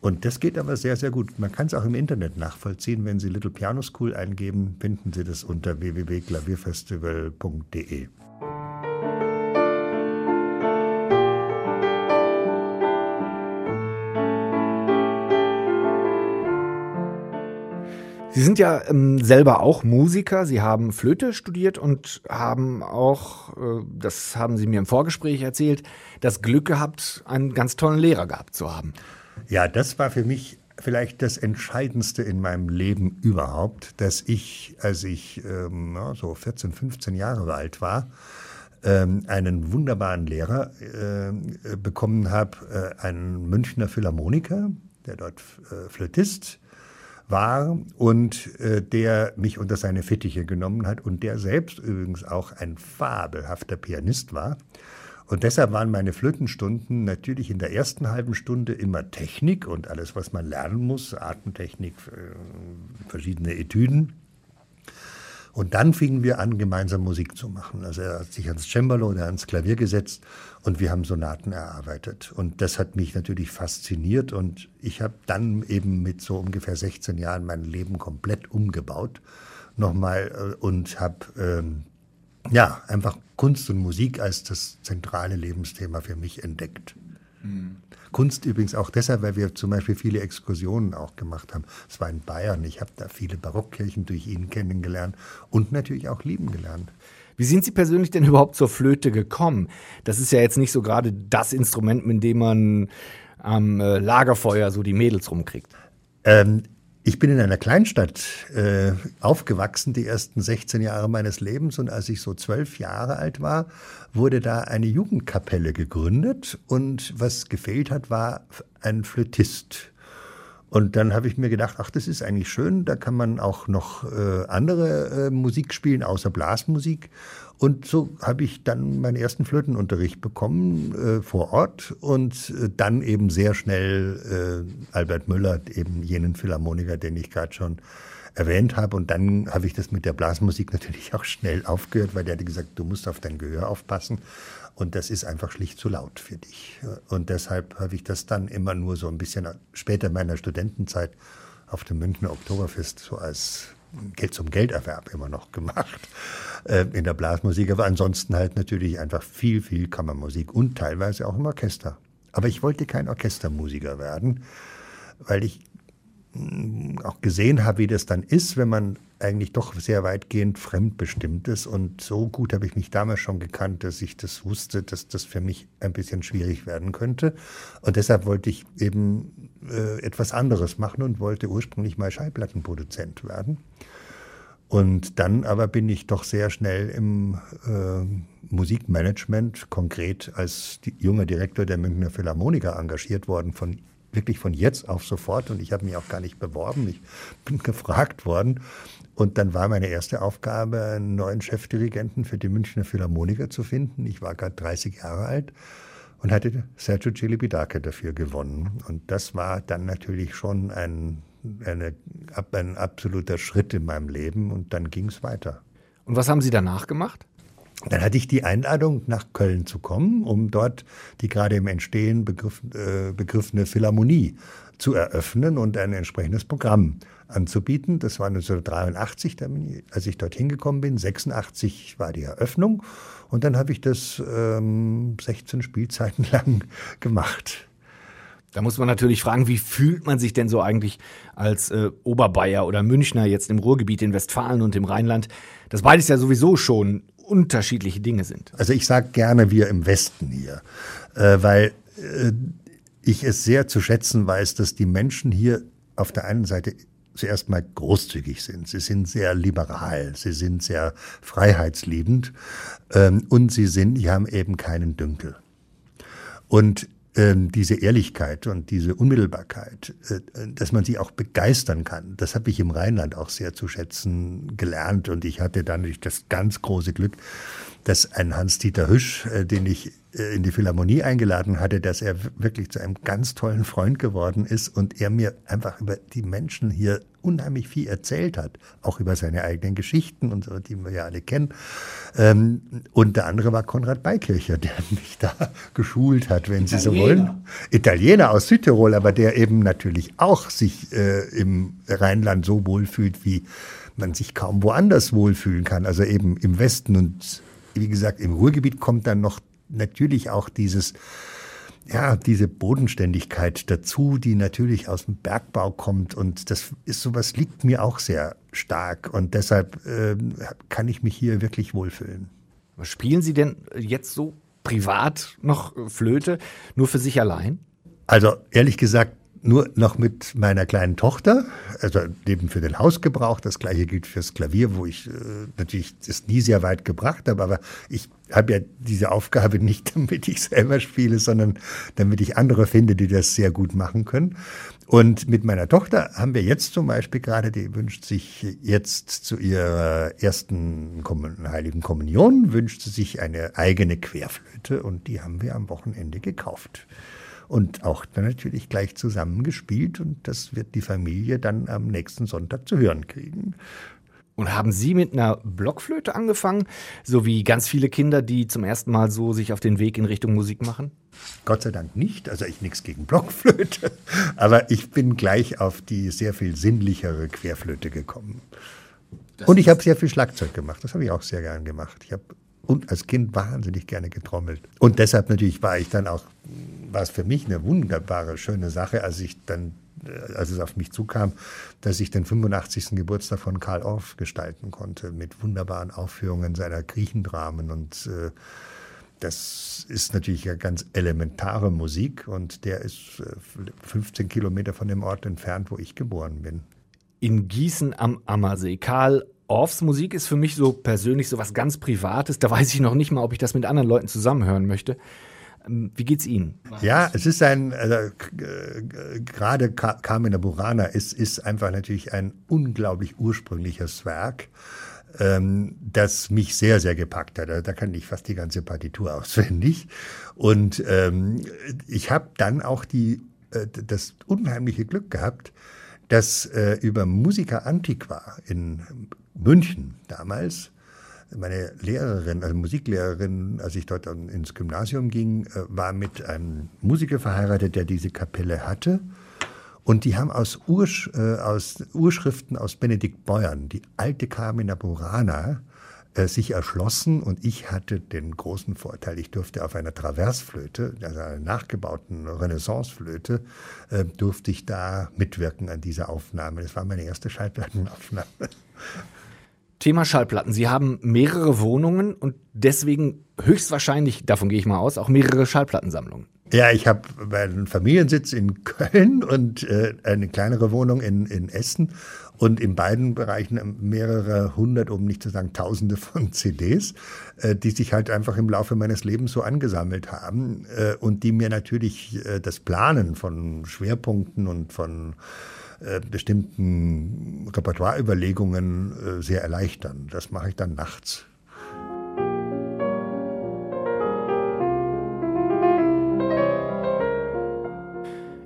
Und das geht aber sehr, sehr gut. Man kann es auch im Internet nachvollziehen. Wenn Sie Little Piano School eingeben, finden Sie das unter www.klavierfestival.de. Sie sind ja ähm, selber auch Musiker. Sie haben Flöte studiert und haben auch, äh, das haben Sie mir im Vorgespräch erzählt, das Glück gehabt, einen ganz tollen Lehrer gehabt zu haben. Ja, das war für mich vielleicht das Entscheidendste in meinem Leben überhaupt, dass ich, als ich ähm, so 14, 15 Jahre alt war, ähm, einen wunderbaren Lehrer äh, bekommen habe, äh, einen Münchner Philharmoniker, der dort äh, Flötist war und äh, der mich unter seine Fittiche genommen hat und der selbst übrigens auch ein fabelhafter Pianist war. Und deshalb waren meine Flötenstunden natürlich in der ersten halben Stunde immer Technik und alles, was man lernen muss, Atemtechnik, äh, verschiedene Etüden. Und dann fingen wir an, gemeinsam Musik zu machen. Also er hat sich ans Cembalo oder ans Klavier gesetzt und wir haben Sonaten erarbeitet. Und das hat mich natürlich fasziniert und ich habe dann eben mit so ungefähr 16 Jahren mein Leben komplett umgebaut nochmal äh, und habe ähm, ja einfach Kunst und Musik als das zentrale Lebensthema für mich entdeckt. Mhm. Kunst übrigens auch deshalb, weil wir zum Beispiel viele Exkursionen auch gemacht haben. Es war in Bayern, ich habe da viele Barockkirchen durch ihn kennengelernt und natürlich auch lieben gelernt. Wie sind Sie persönlich denn überhaupt zur Flöte gekommen? Das ist ja jetzt nicht so gerade das Instrument, mit dem man am äh, Lagerfeuer so die Mädels rumkriegt. Ähm, ich bin in einer Kleinstadt äh, aufgewachsen, die ersten 16 Jahre meines Lebens. Und als ich so zwölf Jahre alt war, wurde da eine Jugendkapelle gegründet. Und was gefehlt hat, war ein Flötist. Und dann habe ich mir gedacht, ach, das ist eigentlich schön, da kann man auch noch äh, andere äh, Musik spielen, außer Blasmusik. Und so habe ich dann meinen ersten Flötenunterricht bekommen äh, vor Ort und äh, dann eben sehr schnell äh, Albert Müller, eben jenen Philharmoniker, den ich gerade schon erwähnt habe. Und dann habe ich das mit der Blasmusik natürlich auch schnell aufgehört, weil der hat gesagt, du musst auf dein Gehör aufpassen. Und das ist einfach schlicht zu laut für dich. Und deshalb habe ich das dann immer nur so ein bisschen später in meiner Studentenzeit auf dem Münchner Oktoberfest so als Geld zum Gelderwerb immer noch gemacht äh, in der Blasmusik, aber ansonsten halt natürlich einfach viel, viel Kammermusik und teilweise auch im Orchester. Aber ich wollte kein Orchestermusiker werden, weil ich auch gesehen habe, wie das dann ist, wenn man eigentlich doch sehr weitgehend fremdbestimmt ist. Und so gut habe ich mich damals schon gekannt, dass ich das wusste, dass das für mich ein bisschen schwierig werden könnte. Und deshalb wollte ich eben äh, etwas anderes machen und wollte ursprünglich mal Schallplattenproduzent werden. Und dann aber bin ich doch sehr schnell im äh, Musikmanagement, konkret als junger Direktor der Münchner Philharmoniker engagiert worden, von wirklich von jetzt auf sofort. Und ich habe mich auch gar nicht beworben. Ich bin [laughs] gefragt worden. Und dann war meine erste Aufgabe, einen neuen Chefdirigenten für die Münchner Philharmoniker zu finden. Ich war gerade 30 Jahre alt und hatte Sergio Celibidache dafür gewonnen. Und das war dann natürlich schon ein, eine, ein absoluter Schritt in meinem Leben und dann ging es weiter. Und was haben Sie danach gemacht? Dann hatte ich die Einladung, nach Köln zu kommen, um dort die gerade im Entstehen begriff, äh, begriffene Philharmonie zu eröffnen und ein entsprechendes Programm anzubieten. Das war 1983, als ich dorthin gekommen bin. 86 war die Eröffnung und dann habe ich das ähm, 16 Spielzeiten [laughs] lang gemacht. Da muss man natürlich fragen, wie fühlt man sich denn so eigentlich als äh, Oberbayer oder Münchner jetzt im Ruhrgebiet, in Westfalen und im Rheinland? Das beides ja sowieso schon unterschiedliche Dinge sind. Also ich sage gerne wir im Westen hier, äh, weil äh, ich es sehr zu schätzen weiß, dass die Menschen hier auf der einen Seite zuerst mal großzügig sind. Sie sind sehr liberal, sie sind sehr freiheitsliebend ähm, und sie sind, die haben eben keinen Dünkel. Und diese Ehrlichkeit und diese Unmittelbarkeit, äh, dass man sie auch begeistern kann, das habe ich im Rheinland auch sehr zu schätzen gelernt. Und ich hatte dann das ganz große Glück, dass ein Hans-Dieter Hüsch, äh, den ich äh, in die Philharmonie eingeladen hatte, dass er wirklich zu einem ganz tollen Freund geworden ist und er mir einfach über die Menschen hier unheimlich viel erzählt hat, auch über seine eigenen Geschichten und so, die wir ja alle kennen. Ähm, und der andere war Konrad Beikircher, der [laughs] mich da geschult hat, wenn Italiener. Sie so wollen. Italiener aus Südtirol, aber der eben natürlich auch sich äh, im Rheinland so wohlfühlt, wie man sich kaum woanders wohlfühlen kann, also eben im Westen und wie gesagt, im Ruhrgebiet kommt dann noch natürlich auch dieses ja, diese Bodenständigkeit dazu, die natürlich aus dem Bergbau kommt. Und das ist sowas liegt mir auch sehr stark. Und deshalb äh, kann ich mich hier wirklich wohlfühlen. Was spielen Sie denn jetzt so privat noch Flöte, nur für sich allein? Also ehrlich gesagt, nur noch mit meiner kleinen Tochter, also eben für den Hausgebrauch. Das gleiche gilt fürs Klavier, wo ich äh, natürlich das nie sehr weit gebracht habe, aber ich habe ja diese Aufgabe nicht, [laughs] damit ich selber spiele, sondern damit ich andere finde, die das sehr gut machen können. Und mit meiner Tochter haben wir jetzt zum Beispiel gerade, die wünscht sich jetzt zu ihrer ersten Heiligen Kommunion, wünscht sie sich eine eigene Querflöte und die haben wir am Wochenende gekauft und auch dann natürlich gleich zusammengespielt und das wird die Familie dann am nächsten Sonntag zu hören kriegen. Und haben Sie mit einer Blockflöte angefangen, so wie ganz viele Kinder, die zum ersten Mal so sich auf den Weg in Richtung Musik machen? Gott sei Dank nicht, also ich nichts gegen Blockflöte, [laughs] aber ich bin gleich auf die sehr viel sinnlichere Querflöte gekommen. Das und ich habe sehr viel Schlagzeug gemacht, das habe ich auch sehr gern gemacht. Ich habe und als Kind wahnsinnig gerne getrommelt. Und deshalb natürlich war ich dann auch, war es für mich eine wunderbare, schöne Sache, als ich dann, äh, als es auf mich zukam, dass ich den 85. Geburtstag von Karl Orff gestalten konnte, mit wunderbaren Aufführungen seiner Griechendramen und äh, das ist natürlich ja ganz elementare Musik und der ist 15 äh, Kilometer von dem Ort entfernt, wo ich geboren bin. In Gießen am Ammersee. Karl Orffs Musik ist für mich so persönlich so was ganz Privates. Da weiß ich noch nicht mal, ob ich das mit anderen Leuten zusammenhören möchte. Ähm, wie geht's Ihnen? Ja, es ist ein, also, äh, gerade Carmina Burana ist, ist einfach natürlich ein unglaublich ursprüngliches Werk, ähm, das mich sehr, sehr gepackt hat. Da kann ich fast die ganze Partitur [laughs] auswendig. Und ähm, ich habe dann auch die, äh, das unheimliche Glück gehabt, dass äh, über Musica Antiqua in München damals meine Lehrerin, also Musiklehrerin, als ich dort ins Gymnasium ging, äh, war mit einem Musiker verheiratet, der diese Kapelle hatte. Und die haben aus, Ursch, äh, aus Urschriften aus Benedikt Beuern die alte Carmina Burana äh, sich erschlossen und ich hatte den großen Vorteil, ich durfte auf einer Traversflöte, also einer nachgebauten Renaissanceflöte, äh, durfte ich da mitwirken an dieser Aufnahme. Das war meine erste Schallplattenaufnahme. Thema Schallplatten. Sie haben mehrere Wohnungen und deswegen höchstwahrscheinlich, davon gehe ich mal aus, auch mehrere Schallplattensammlungen. Ja, ich habe einen Familiensitz in Köln und äh, eine kleinere Wohnung in, in Essen und in beiden Bereichen mehrere hundert, um nicht zu sagen Tausende von [laughs] CDs, äh, die sich halt einfach im Laufe meines Lebens so angesammelt haben äh, und die mir natürlich äh, das Planen von Schwerpunkten und von äh, bestimmten Repertoireüberlegungen äh, sehr erleichtern. Das mache ich dann nachts.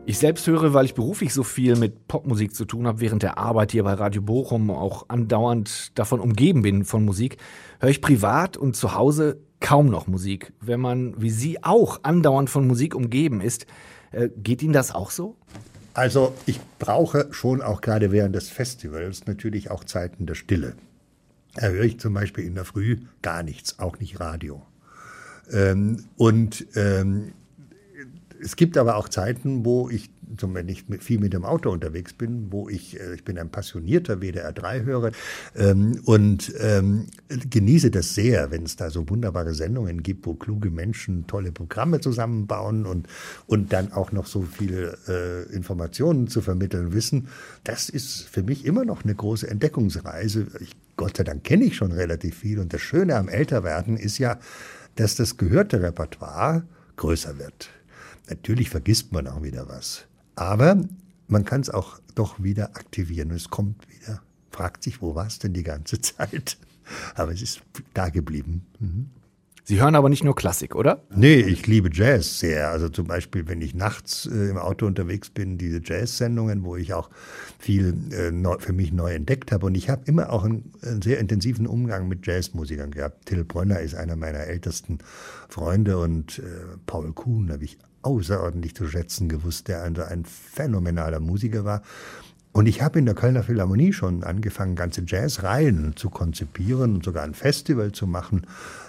Ich selbst höre, weil ich beruflich so viel mit Popmusik zu tun habe, während der Arbeit hier bei Radio Bochum auch andauernd davon umgeben bin von Musik, höre ich privat und zu Hause kaum noch Musik. Wenn man wie Sie auch andauernd von Musik umgeben ist, äh, geht Ihnen das auch so? Also ich brauche schon auch gerade während des Festivals natürlich auch Zeiten der Stille. Da höre ich zum Beispiel in der Früh gar nichts, auch nicht Radio. Ähm, und ähm, es gibt aber auch Zeiten, wo ich, wenn ich viel mit dem Auto unterwegs bin, wo ich, äh, ich bin ein passionierter WDR3-Hörer ähm, und ähm, genieße das sehr, wenn es da so wunderbare Sendungen gibt, wo kluge Menschen tolle Programme zusammenbauen und, und dann auch noch so viele äh, Informationen zu vermitteln wissen. Das ist für mich immer noch eine große Entdeckungsreise. Ich, Gott sei Dank kenne ich schon relativ viel und das Schöne am Älterwerden ist ja, dass das gehörte Repertoire größer wird. Natürlich vergisst man auch wieder was. Aber man kann es auch doch wieder aktivieren. Und es kommt wieder. Fragt sich, wo war es denn die ganze [laughs] Zeit? Aber es ist da geblieben. Mhm. Sie hören aber nicht nur Klassik, oder? Nee, ich liebe Jazz sehr. Also zum Beispiel, wenn ich nachts äh, im Auto unterwegs bin, diese Jazz-Sendungen, wo ich auch viel äh, neu, für mich neu entdeckt habe. Und ich habe immer auch einen, einen, sehr intensiven Umgang mit Jazzmusikern gehabt. Till Brönner ist einer meiner ältesten Freunde und äh, Paul Kuhn habe ich außerordentlich zu schätzen gewusst, der also ein phänomenaler Musiker war. Und ich habe in der Kölner Philharmonie schon angefangen, ganze Jazzreihen zu konzipieren und sogar ein Festival zu machen.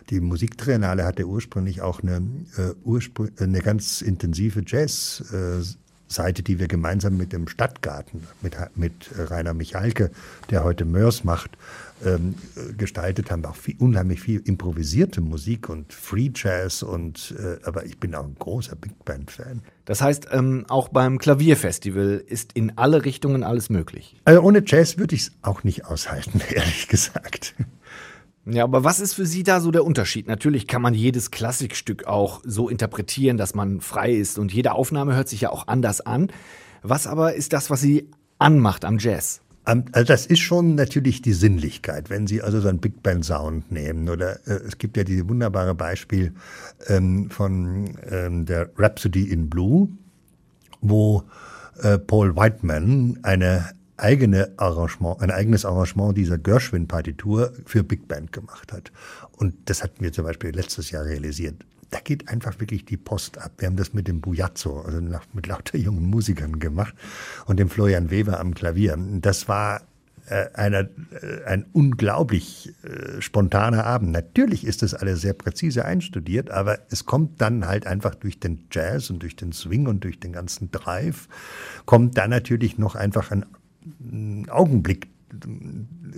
Die Musiktriennale hatte ursprünglich auch eine, äh, urspr eine ganz intensive Jazz- äh, Seite, die wir gemeinsam mit dem Stadtgarten, mit, mit Rainer Michalke, der heute Mörs macht, ähm, gestaltet haben. Auch viel, unheimlich viel improvisierte Musik und Free Jazz und äh, aber ich bin auch ein großer Big Band Fan. Das heißt, ähm, auch beim Klavierfestival ist in alle Richtungen alles möglich. Also ohne Jazz würde ich es auch nicht aushalten, [laughs] ehrlich gesagt. Ja, aber was ist für Sie da so der Unterschied? Natürlich kann man jedes Klassikstück auch so interpretieren, dass man frei ist und jede Aufnahme hört sich ja auch anders an. Was aber ist das, was Sie anmacht am Jazz? Also das ist schon natürlich die Sinnlichkeit, wenn Sie also so einen Big Band Sound nehmen oder äh, es gibt ja dieses wunderbare Beispiel ähm, von ähm, der Rhapsody in Blue, wo äh, Paul Whiteman eine eigene Arrangement, ein eigenes Arrangement dieser Gershwin-Partitur für Big Band gemacht hat. Und das hatten wir zum Beispiel letztes Jahr realisiert. Da geht einfach wirklich die Post ab. Wir haben das mit dem Bujazzo, also mit lauter jungen Musikern gemacht und dem Florian Weber am Klavier. Das war äh, einer, äh, ein unglaublich äh, spontaner Abend. Natürlich ist das alles sehr präzise einstudiert, aber es kommt dann halt einfach durch den Jazz und durch den Swing und durch den ganzen Drive, kommt dann natürlich noch einfach ein Augenblick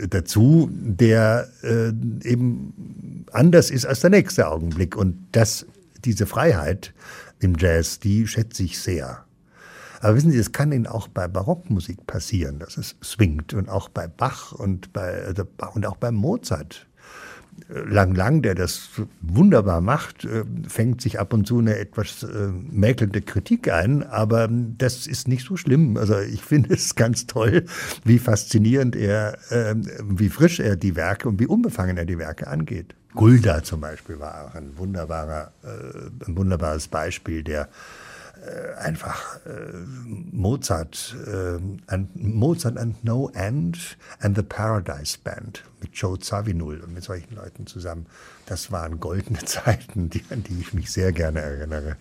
dazu, der äh, eben anders ist als der nächste Augenblick. Und das, diese Freiheit im Jazz, die schätze ich sehr. Aber wissen Sie, es kann Ihnen auch bei Barockmusik passieren, dass es swingt und auch bei Bach und bei also, und auch bei Mozart. Lang Lang, der das wunderbar macht, äh, fängt sich ab und zu eine etwas äh, mäkelnde Kritik ein, aber das ist nicht so schlimm. Also ich finde es ganz toll, wie faszinierend er, ähm, wie frisch er die Werke und wie unbefangen er die Werke angeht. Gulda zum Beispiel war auch ein wunderbarer, äh, ein wunderbares Beispiel, der äh, einfach äh, Mozart, äh, and, Mozart and No End and the Paradise Band mit Joe Zawinul und mit solchen Leuten zusammen. Das waren goldene [laughs] Zeiten, die, an die ich mich sehr gerne erinnere.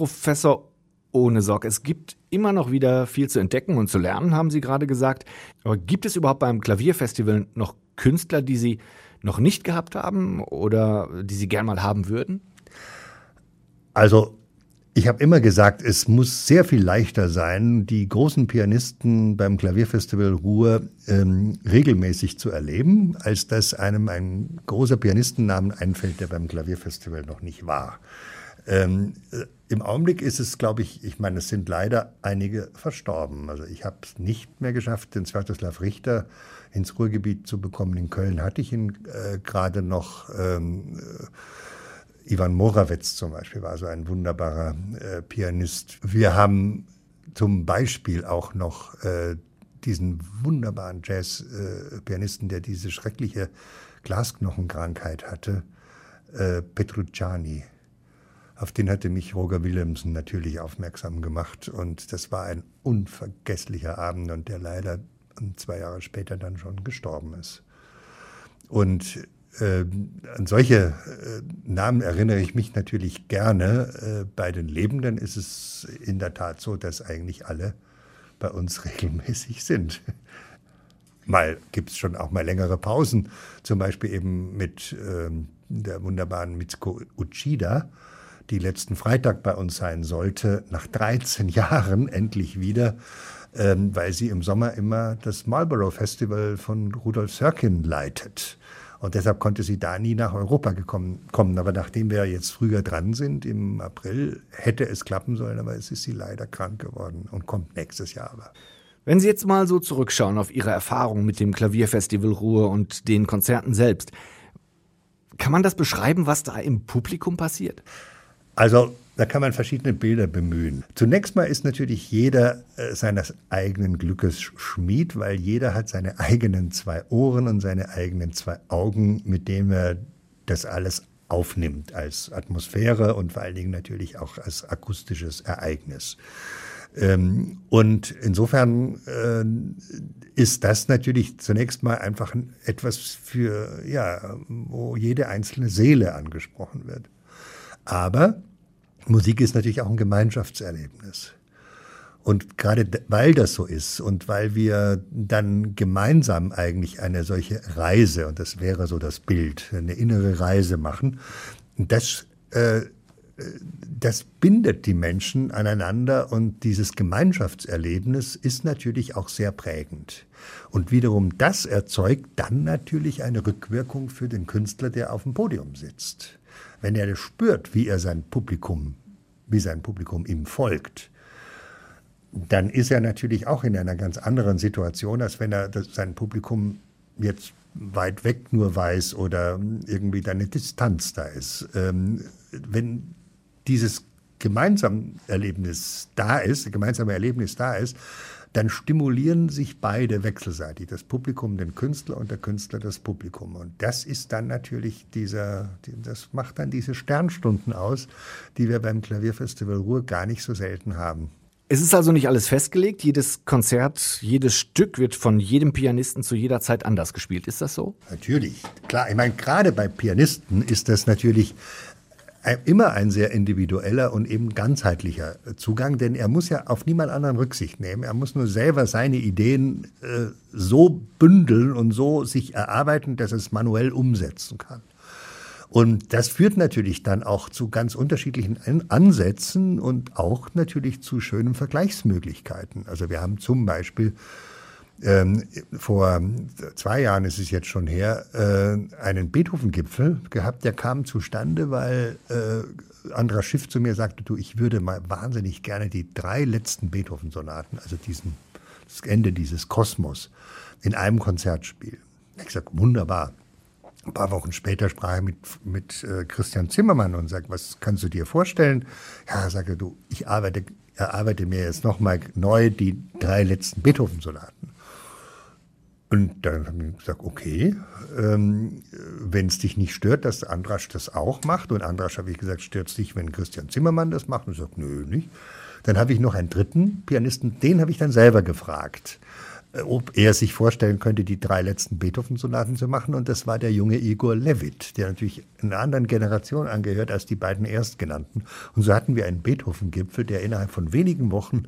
Professor ohne Sorge. Es gibt immer noch wieder viel zu entdecken und zu lernen, haben Sie gerade gesagt. Aber gibt es überhaupt beim Klavierfestival noch Künstler, die Sie noch nicht gehabt haben oder die Sie gern mal haben würden? Also, ich habe immer gesagt, es muss sehr viel leichter sein, die großen Pianisten beim Klavierfestival Ruhr ähm, regelmäßig zu erleben, als dass einem ein großer Pianistennamen einfällt, der beim Klavierfestival noch nicht war. Ähm, äh, Im Augenblick ist es, glaube ich, ich meine, es sind leider einige verstorben. Also ich habe es nicht mehr geschafft, den Svatoslav Richter ins Ruhrgebiet zu bekommen. In Köln hatte ich ihn äh, gerade noch. Ähm, äh, Ivan Morawetz zum Beispiel war so ein wunderbarer äh, Pianist. Wir haben zum Beispiel auch noch äh, diesen wunderbaren Jazz-Pianisten, der diese schreckliche Glasknochenkrankheit hatte, äh, Petrucciani. Auf den hatte mich Roger Willemsen natürlich aufmerksam gemacht. Und das war ein unvergesslicher Abend und der leider zwei Jahre später dann schon gestorben ist. Und äh, an solche äh, Namen erinnere ich mich natürlich gerne. Äh, bei den Lebenden ist es in der Tat so, dass eigentlich alle bei uns [laughs] regelmäßig sind. Mal gibt es schon auch mal längere Pausen, zum Beispiel eben mit ähm, der wunderbaren Mitsuko Uchida, die letzten Freitag bei uns sein sollte, nach 13 [laughs] Jahren endlich wieder, ähm, weil sie im Sommer immer das Marlborough Festival von Rudolf Sörkin leitet. Und deshalb konnte sie da nie nach Europa gekommen, kommen. Aber nachdem wir jetzt früher dran sind, im April, hätte es klappen sollen, aber es ist sie leider krank geworden und kommt nächstes Jahr aber. Wenn Sie jetzt mal so zurückschauen auf Ihre Erfahrung mit dem Klavierfestival Ruhr und den Konzerten selbst, kann man das beschreiben, was da im Publikum passiert? Also da kann man verschiedene Bilder bemühen. Zunächst mal ist natürlich jeder äh, seines eigenen Glückes Schmied, weil jeder hat seine eigenen zwei Ohren und seine eigenen zwei Augen, mit denen er das alles aufnimmt als Atmosphäre und vor allen Dingen natürlich auch als akustisches Ereignis. Ähm, und insofern äh, ist das natürlich zunächst mal einfach etwas für, ja, wo jede einzelne Seele angesprochen wird. Aber Musik ist natürlich auch ein Gemeinschaftserlebnis. Und gerade weil das so ist und weil wir dann gemeinsam eigentlich eine solche Reise, und das wäre so das Bild, eine innere Reise machen, das, äh, das bindet die Menschen aneinander und dieses Gemeinschaftserlebnis ist natürlich auch sehr prägend. Und wiederum das erzeugt dann natürlich eine Rückwirkung für den Künstler, der auf dem Podium sitzt. Wenn er spürt, wie er sein Publikum, wie sein Publikum ihm folgt, dann ist er natürlich auch in einer ganz anderen Situation, als wenn er sein Publikum jetzt weit weg nur weiß oder irgendwie da eine Distanz da ist. Ähm, wenn dieses gemeinsame Erlebnis da ist, gemeinsame Erlebnis da ist, dann stimulieren sich beide wechselseitig, das Publikum den Künstler und der Künstler das Publikum. Und das ist dann natürlich dieser, das macht dann diese Sternstunden aus, die wir beim Klavierfestival Ruhr gar nicht so selten haben. Es ist also nicht alles festgelegt. Jedes Konzert, jedes Stück wird von jedem Pianisten zu jeder Zeit anders gespielt. Ist das so? Natürlich. Klar, ich meine, gerade bei Pianisten ist das natürlich immer ein sehr individueller und eben ganzheitlicher Zugang, denn er muss ja auf niemand anderen Rücksicht nehmen. Er muss nur selber seine Ideen äh, so bündeln und so sich erarbeiten, dass es manuell umsetzen kann. Und das führt natürlich dann auch zu ganz unterschiedlichen Ansätzen und auch natürlich zu schönen Vergleichsmöglichkeiten. Also wir haben zum Beispiel ähm, vor zwei Jahren ist es jetzt schon her, äh, einen Beethoven-Gipfel gehabt, der kam zustande, weil äh, Andras Schiff zu mir sagte, du, ich würde mal wahnsinnig gerne die drei letzten Beethoven-Sonaten, also diesen, das Ende dieses Kosmos, in einem Konzert spielen. Ich gesagt, wunderbar. Ein paar Wochen später sprach er mit, mit äh, Christian Zimmermann und sagt, was kannst du dir vorstellen? Ja, sagte du, ich arbeite, erarbeite mir jetzt nochmal neu die drei letzten Beethoven-Sonaten. Und dann haben wir gesagt, okay, ähm, wenn es dich nicht stört, dass Andrasch das auch macht. Und Andrasch, habe ich gesagt, stört es dich, wenn Christian Zimmermann das macht? Und ich sage, nö, nicht. Dann habe ich noch einen dritten Pianisten, den habe ich dann selber gefragt. Äh, ob er sich vorstellen könnte, die drei letzten Beethoven-Sonaten zu machen. Und das war der junge Igor Levit, der natürlich einer anderen Generation angehört als die beiden Erstgenannten. Und so hatten wir einen Beethoven-Gipfel, der innerhalb von wenigen Wochen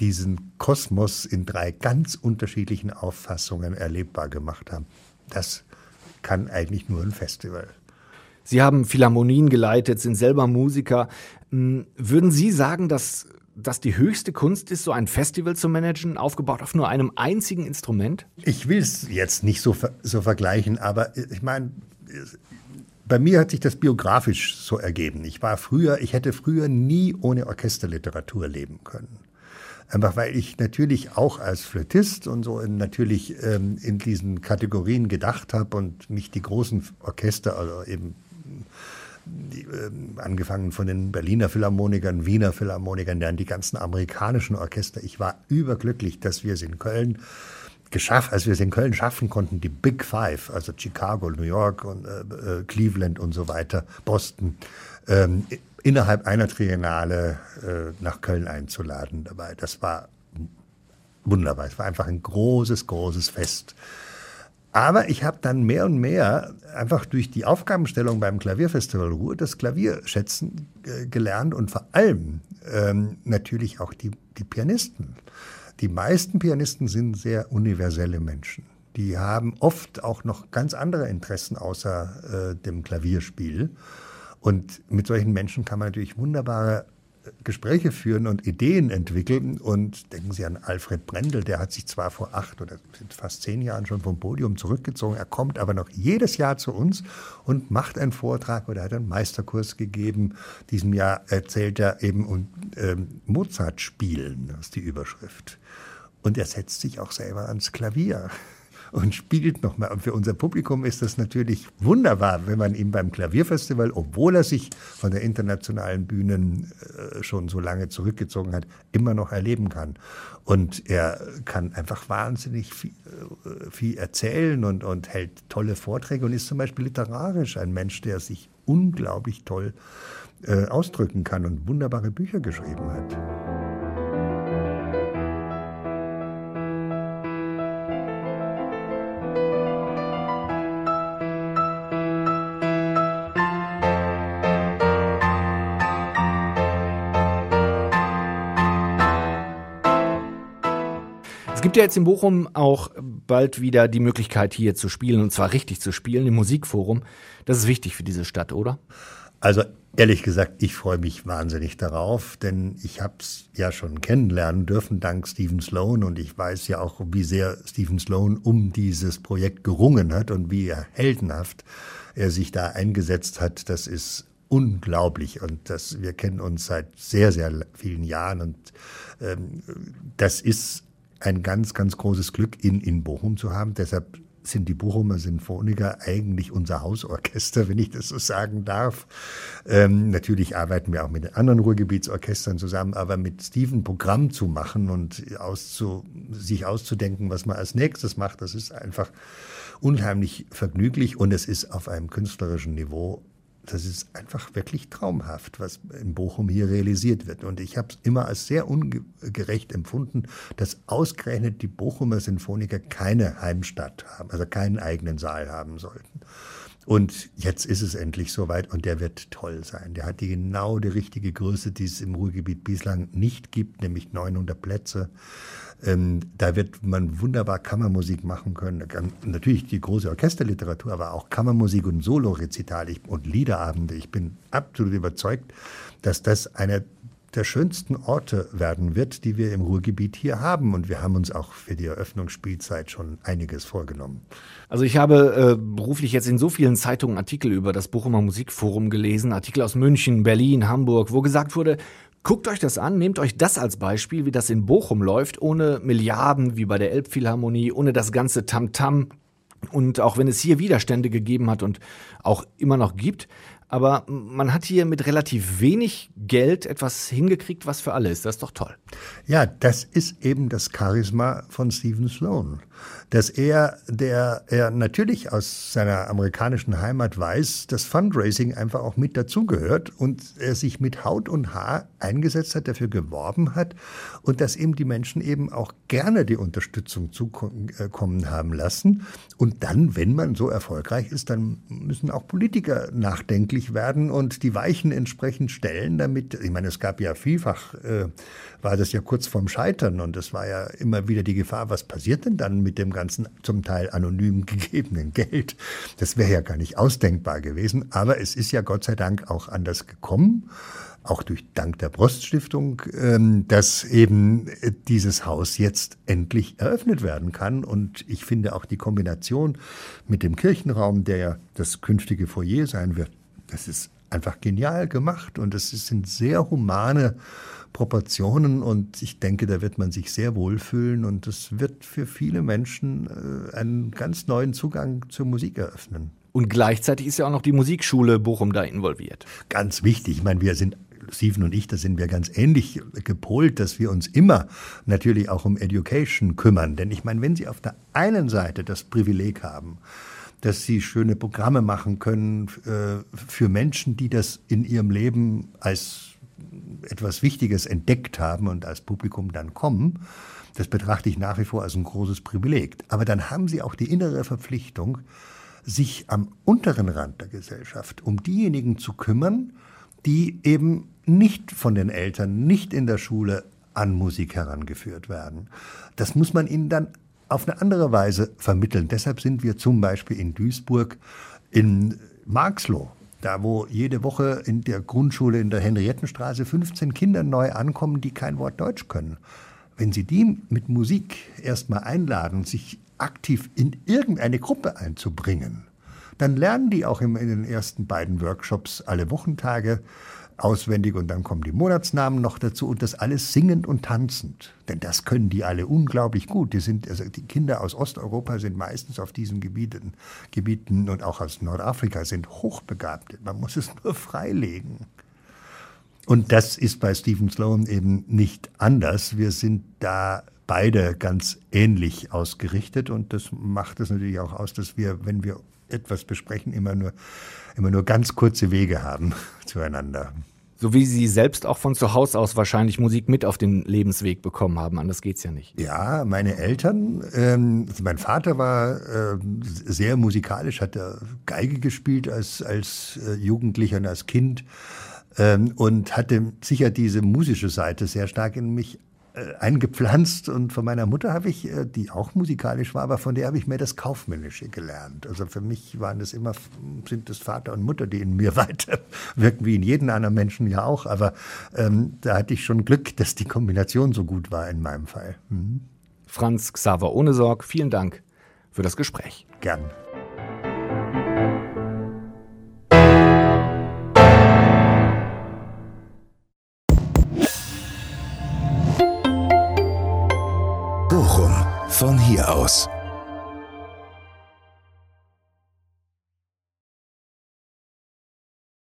diesen Kosmos in drei ganz unterschiedlichen Auffassungen erlebbar gemacht haben. Das kann eigentlich nur ein Festival. Sie haben Philharmonien geleitet, sind selber Musiker. Hm, würden Sie sagen, dass das die höchste Kunst ist, so ein Festival zu managen, aufgebaut auf nur einem einzigen Instrument? Ich will es jetzt nicht so, so vergleichen, aber ich meine, bei mir hat sich das biografisch so ergeben. Ich war früher, ich hätte früher nie ohne Orchesterliteratur leben können. Einfach weil ich natürlich auch als Flötist und so natürlich ähm, in diesen Kategorien gedacht habe und mich die großen Orchester, also eben äh, angefangen von den Berliner Philharmonikern, Wiener Philharmonikern, dann die ganzen amerikanischen Orchester. Ich war überglücklich, dass wir es in Köln geschafft, als wir es in Köln schaffen konnten, die Big Five, also Chicago, New York und äh, äh Cleveland und so weiter, Boston, ähm, innerhalb einer Triennale äh, nach Köln einzuladen dabei. Das war wunderbar. Es war einfach ein großes, großes Fest. Aber ich habe dann mehr und mehr einfach durch die Aufgabenstellung beim Klavierfestival Ruhr das Klavier schätzen äh, gelernt und vor allem ähm, natürlich auch die, die Pianisten. Die meisten Pianisten sind sehr universelle Menschen. Die haben oft auch noch ganz andere Interessen außer äh, dem Klavierspiel. Und mit solchen Menschen kann man natürlich wunderbare Gespräche führen und Ideen entwickeln. Und denken Sie an Alfred Brendel, der hat sich zwar vor acht oder fast zehn Jahren schon vom Podium zurückgezogen, er kommt aber noch jedes Jahr zu uns und macht einen Vortrag oder hat einen Meisterkurs gegeben. Diesem Jahr erzählt er eben um ähm, Mozart spielen, das ist die Überschrift. Und er setzt sich auch selber ans Klavier und spielt nochmal. Und für unser Publikum ist das natürlich wunderbar, wenn man ihn beim Klavierfestival, obwohl er sich von der internationalen Bühne äh, schon so lange zurückgezogen hat, immer noch erleben kann. Und er kann einfach wahnsinnig viel, äh, viel erzählen und, und hält tolle Vorträge und ist zum Beispiel literarisch ein Mensch, der sich unglaublich toll äh, ausdrücken kann und wunderbare Bücher geschrieben hat. Gibt ja jetzt in Bochum auch bald wieder die Möglichkeit, hier zu spielen und zwar richtig zu spielen im Musikforum. Das ist wichtig für diese Stadt, oder? Also ehrlich gesagt, ich freue mich wahnsinnig darauf, denn ich habe es ja schon kennenlernen dürfen dank Stephen Sloan und ich weiß ja auch, wie sehr Stephen Sloan um dieses Projekt gerungen hat und wie heldenhaft er sich da eingesetzt hat. Das ist unglaublich und das wir kennen uns seit sehr sehr vielen Jahren und ähm, das ist ein ganz, ganz großes Glück, ihn in Bochum zu haben. Deshalb sind die Bochumer Sinfoniker eigentlich unser Hausorchester, [laughs] wenn ich das so sagen darf. Ähm, natürlich arbeiten wir auch mit den anderen Ruhrgebietsorchestern zusammen, aber mit Steven Programm zu machen und auszu, sich auszudenken, was man als nächstes macht, das ist einfach unheimlich vergnüglich und es ist auf einem künstlerischen Niveau das ist einfach wirklich traumhaft, was in Bochum hier realisiert wird. Und ich habe es immer als sehr ungerecht empfunden, dass ausgerechnet die Bochumer Sinfoniker keine Heimstatt haben, also keinen eigenen Saal haben sollten. Und jetzt ist es endlich soweit und der wird toll sein. Der hat die genau die richtige Größe, die es im Ruhrgebiet bislang nicht gibt, nämlich 900 Plätze. Ähm, da wird man wunderbar Kammermusik machen können. Natürlich die große Orchesterliteratur, aber auch Kammermusik und Solo-Rezital und Liederabende. Ich bin absolut überzeugt, dass das einer der schönsten Orte werden wird, die wir im Ruhrgebiet hier haben. Und wir haben uns auch für die Eröffnungsspielzeit schon einiges vorgenommen. Also ich habe äh, beruflich jetzt in so vielen Zeitungen Artikel über das Bochumer Musikforum gelesen, Artikel aus München, Berlin, Hamburg, wo gesagt wurde, Guckt euch das an, nehmt euch das als Beispiel, wie das in Bochum läuft, ohne Milliarden wie bei der Elbphilharmonie, ohne das ganze Tamtam. -Tam. Und auch wenn es hier Widerstände gegeben hat und auch immer noch gibt, aber man hat hier mit relativ wenig Geld etwas hingekriegt, was für alle ist. Das ist doch toll. Ja, das ist eben das Charisma von Stephen Sloan dass er, der er natürlich aus seiner amerikanischen Heimat weiß, dass Fundraising einfach auch mit dazugehört und er sich mit Haut und Haar eingesetzt hat, dafür geworben hat und dass ihm die Menschen eben auch gerne die Unterstützung zukommen haben lassen. Und dann, wenn man so erfolgreich ist, dann müssen auch Politiker nachdenklich werden und die Weichen entsprechend stellen, damit, ich meine, es gab ja vielfach, äh, war das ja kurz vorm Scheitern und es war ja immer wieder die Gefahr, was passiert denn dann mit dem ganzen zum Teil anonym [laughs] gegebenen Geld. Das wäre ja gar nicht ausdenkbar gewesen. Aber es ist ja Gott sei Dank auch anders gekommen auch durch Dank der Broststiftung, ähm, dass eben dieses Haus jetzt endlich eröffnet werden kann. Und ich finde auch die Kombination mit dem Kirchenraum, der ja das künftige Foyer sein wird, das ist einfach genial gemacht und es sind sehr humane Proportionen und ich denke, da wird man sich sehr wohlfühlen und es wird für viele Menschen äh, einen ganz neuen Zugang zur Musik eröffnen. Und gleichzeitig ist ja auch noch die Musikschule Bochum da involviert. Ganz wichtig. Ich meine, wir sind Steven und ich, da sind wir ganz ähnlich gepolt, dass wir uns immer natürlich auch um Education kümmern. Denn ich meine, wenn Sie auf der einen Seite das Privileg haben, dass sie schöne Programme machen können äh, für Menschen, die das in ihrem Leben als etwas Wichtiges entdeckt haben und als Publikum dann kommen, das betrachte ich nach wie vor als ein großes Privileg. Aber dann haben sie auch die innere Verpflichtung, sich am unteren Rand der Gesellschaft um diejenigen zu kümmern, die eben nicht von den Eltern, nicht in der Schule an Musik herangeführt werden. Das muss man ihnen dann auf eine andere Weise vermitteln. Deshalb sind wir zum Beispiel in Duisburg in Marxloh da wo jede Woche in der Grundschule in der Henriettenstraße 15 Kinder neu ankommen, die kein Wort Deutsch können. Wenn Sie die mit Musik erstmal einladen, sich aktiv in irgendeine Gruppe einzubringen, dann lernen die auch in den ersten beiden Workshops alle Wochentage auswendig und dann kommen die Monatsnamen noch dazu und das alles singend und tanzend. Denn das können die alle unglaublich gut. Die, sind, also die Kinder aus Osteuropa sind meistens auf diesen Gebieten, Gebieten und auch aus Nordafrika sind hochbegabt. Man muss es nur [laughs] freilegen. Und das ist bei Stephen Sloan eben nicht anders. Wir sind da beide ganz ähnlich ausgerichtet und das macht es natürlich auch aus, dass wir, wenn wir etwas besprechen, immer nur, immer nur ganz kurze Wege haben [laughs] zueinander. So wie Sie selbst auch von zu Hause aus wahrscheinlich Musik mit auf den Lebensweg bekommen haben, anders geht's ja nicht. Ja, meine Eltern, ähm, also mein Vater war äh, sehr musikalisch, hat Geige gespielt als, als äh, Jugendlicher und als Kind ähm, und hatte sicher diese musische Seite sehr stark in mich eingepflanzt und von meiner Mutter habe ich, äh, die auch musikalisch war, aber von der habe ich mehr das Kaufmännische gelernt. Also für mich waren das immer, sind das Vater und Mutter, die in mir [laughs] weiter wirken, wie in jedem anderen Menschen ja auch. Aber ähm, da hatte ich schon Glück, dass die Kombination so gut war in meinem Fall. Mhm. Franz Xaver Ohnesorg, vielen Dank für das Gespräch. Gern. Von hier aus.